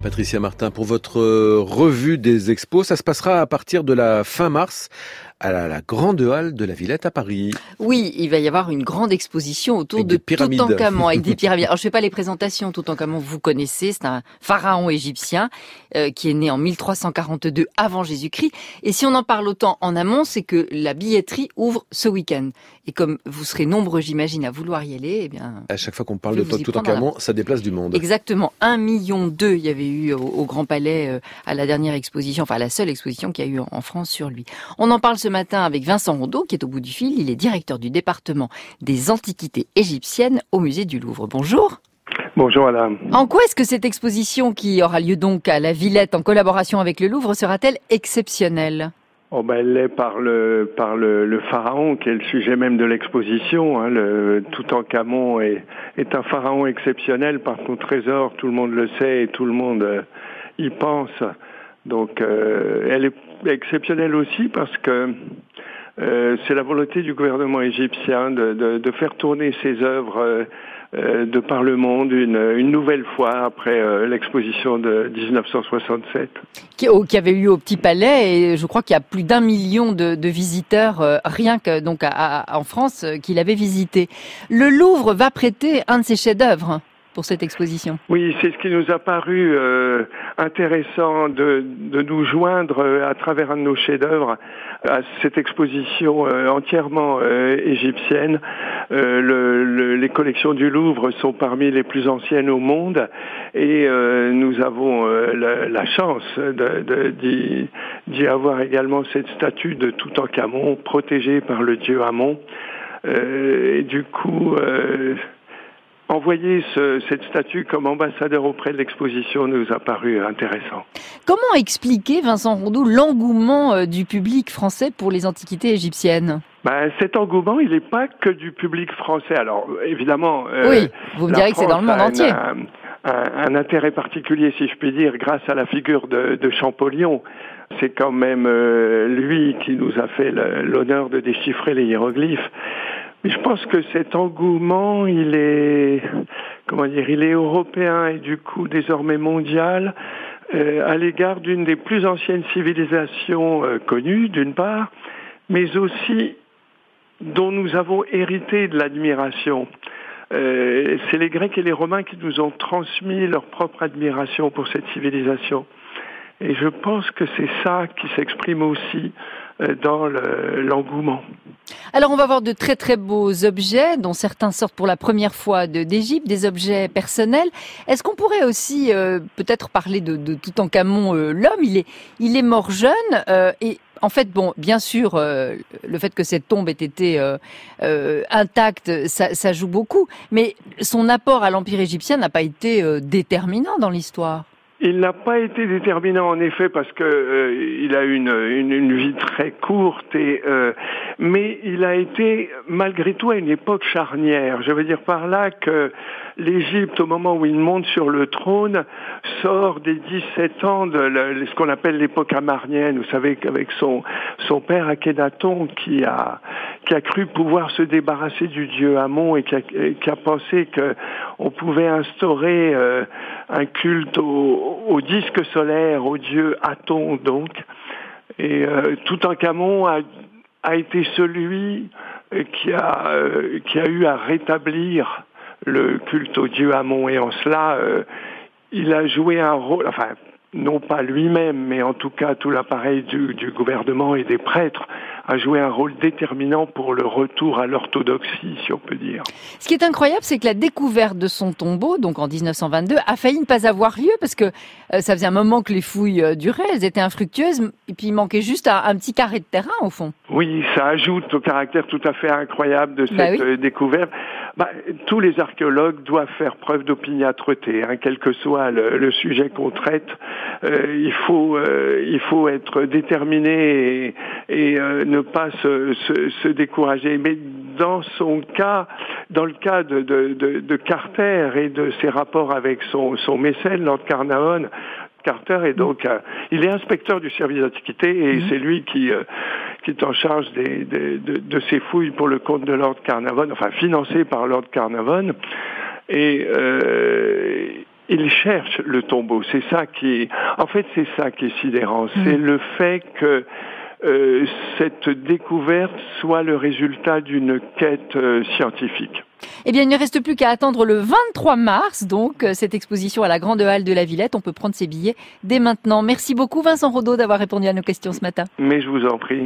Patricia Martin, pour votre euh, revue des expos, ça se passera à partir de la fin mars à la, grande halle de la Villette à Paris. Oui, il va y avoir une grande exposition autour de Toutankhamon avec des pyramides. Alors je fais pas les présentations. Toutankhamon, vous connaissez, c'est un pharaon égyptien euh, qui est né en 1342 avant Jésus-Christ. Et si on en parle autant en amont, c'est que la billetterie ouvre ce week-end. Et comme vous serez nombreux, j'imagine, à vouloir y aller, eh bien. À chaque fois qu'on parle de Toutankhamon, ça déplace du monde. Exactement, un million deux. Il y avait eu au, Grand Palais euh, à la dernière exposition, enfin la seule exposition qu'il y a eu en France sur lui. On en parle ce matin avec Vincent Rondeau, qui est au bout du fil. Il est directeur du département des antiquités égyptiennes au musée du Louvre. Bonjour. Bonjour madame. En quoi est-ce que cette exposition qui aura lieu donc à la Villette en collaboration avec le Louvre sera-t-elle exceptionnelle? Oh ben, elle l'est par le par le, le, pharaon qui est le sujet même de l'exposition. Hein. Le Toutankhamon est est un pharaon exceptionnel par son trésor, tout le monde le sait et tout le monde euh, y pense. Donc euh, elle est exceptionnelle aussi parce que euh, c'est la volonté du gouvernement égyptien de, faire tourner ses œuvres euh, de par le monde une, nouvelle fois après l'exposition de 1967. Qui, avait eu au Petit Palais et je crois qu'il y a plus d'un million de, visiteurs rien que donc en France qui l'avaient visité. Le Louvre va prêter un de ses chefs-d'œuvre pour cette exposition. Oui, c'est ce qui nous a paru euh, intéressant de, nous joindre à travers un de nos chefs-d'œuvre à cette exposition euh, entièrement euh, égyptienne. Euh, le, les collections du Louvre sont parmi les plus anciennes au monde et nous avons la, la, chance d'y avoir également cette statue de Toutankhamon protégée par le dieu Amon. et du coup, envoyer ce, cette statue comme ambassadeur auprès de l'exposition nous a paru intéressant. Comment expliquer, Vincent Rondeau, l'engouement euh, du public français pour les antiquités égyptiennes? Ben, cet engouement, il n'est pas que du public français. Alors, évidemment, euh, oui, vous me direz que c'est dans le monde entier. Un, un, intérêt particulier, si je puis dire, grâce à la figure de, de Champollion. C'est quand même euh, lui qui nous a fait l'honneur de déchiffrer les hiéroglyphes. Je pense que cet engouement, il est, comment dire, il est européen et du coup désormais mondial euh, à l'égard d'une des plus anciennes civilisations euh, connues, d'une part, mais aussi dont nous avons hérité de l'admiration. Euh, c'est les Grecs et les Romains qui nous ont transmis leur propre admiration pour cette civilisation. Et je pense que c'est ça qui s'exprime aussi dans l'engouement. Alors on va voir de très très beaux objets, dont certains sortent pour la première fois d'Égypte, des objets personnels. Est-ce qu'on pourrait aussi euh, peut-être parler de, de Toutankhamon, euh, l'homme? Il est, il est mort jeune et en fait, bon, bien sûr, le fait que cette tombe ait été intacte, ça, ça, joue beaucoup, mais son apport à l'Empire égyptien n'a pas été déterminant dans l'histoire. Il n'a pas été déterminant en effet parce que euh, il a une, une, une, vie très courte et euh, mais il a été malgré tout à une époque charnière. Je veux dire par là que l'Égypte, au moment où il monte sur le trône, sort des 17 ans de ce qu'on appelle l'époque amarnienne. Vous savez qu'avec son son père Akhenaton qui a qui a cru pouvoir se débarrasser du dieu Amon et qui a, qui a pensé que on pouvait instaurer euh, un culte au, disque solaire, au dieu Aton donc. Et euh, Toutankhamon a, a été celui qui a, euh, qui a eu à rétablir le culte au dieu Amon. Et en cela, euh, il a joué un rôle, enfin, non pas lui-même, mais en tout cas tout l'appareil du, du gouvernement et des prêtres a joué un rôle déterminant pour le retour à l'orthodoxie, si on peut dire. Ce qui est incroyable, c'est que la découverte de son tombeau, donc en 1922, a failli ne pas avoir lieu parce que euh, ça faisait un moment que les fouilles euh, duraient, elles étaient infructueuses, et puis il manquait juste un, petit carré de terrain au fond. Oui, ça ajoute au caractère tout à fait incroyable de bah cette euh, découverte. Bah, tous les archéologues doivent faire preuve d'opiniâtreté, hein, quel que soit le, le sujet qu'on traite. Euh, il faut euh, il faut être déterminé et, et euh, ne pas se, se, se, décourager. Mais dans son cas, dans le cas de, de, de, de Carter et de ses rapports avec son, son mécène, Lord Carnarvon, Carter est donc il est inspecteur du service d'antiquité et mmh. c'est lui qui qui est en charge des, des, de, de, ces fouilles pour le compte de Lord Carnarvon, enfin financé par Lord Carnarvon. Et euh, il cherche le tombeau. C'est ça qui, en fait, c'est ça qui est sidérant. Mm. C'est le fait que euh, cette découverte soit le résultat d'une quête euh, scientifique. Eh bien, il ne reste plus qu'à attendre le 23 mars, donc, euh, cette exposition à la Grande Halle de la Villette. On peut prendre ses billets dès maintenant. Merci beaucoup, Vincent Rodot, d'avoir répondu à nos questions ce matin. Mais je vous en prie.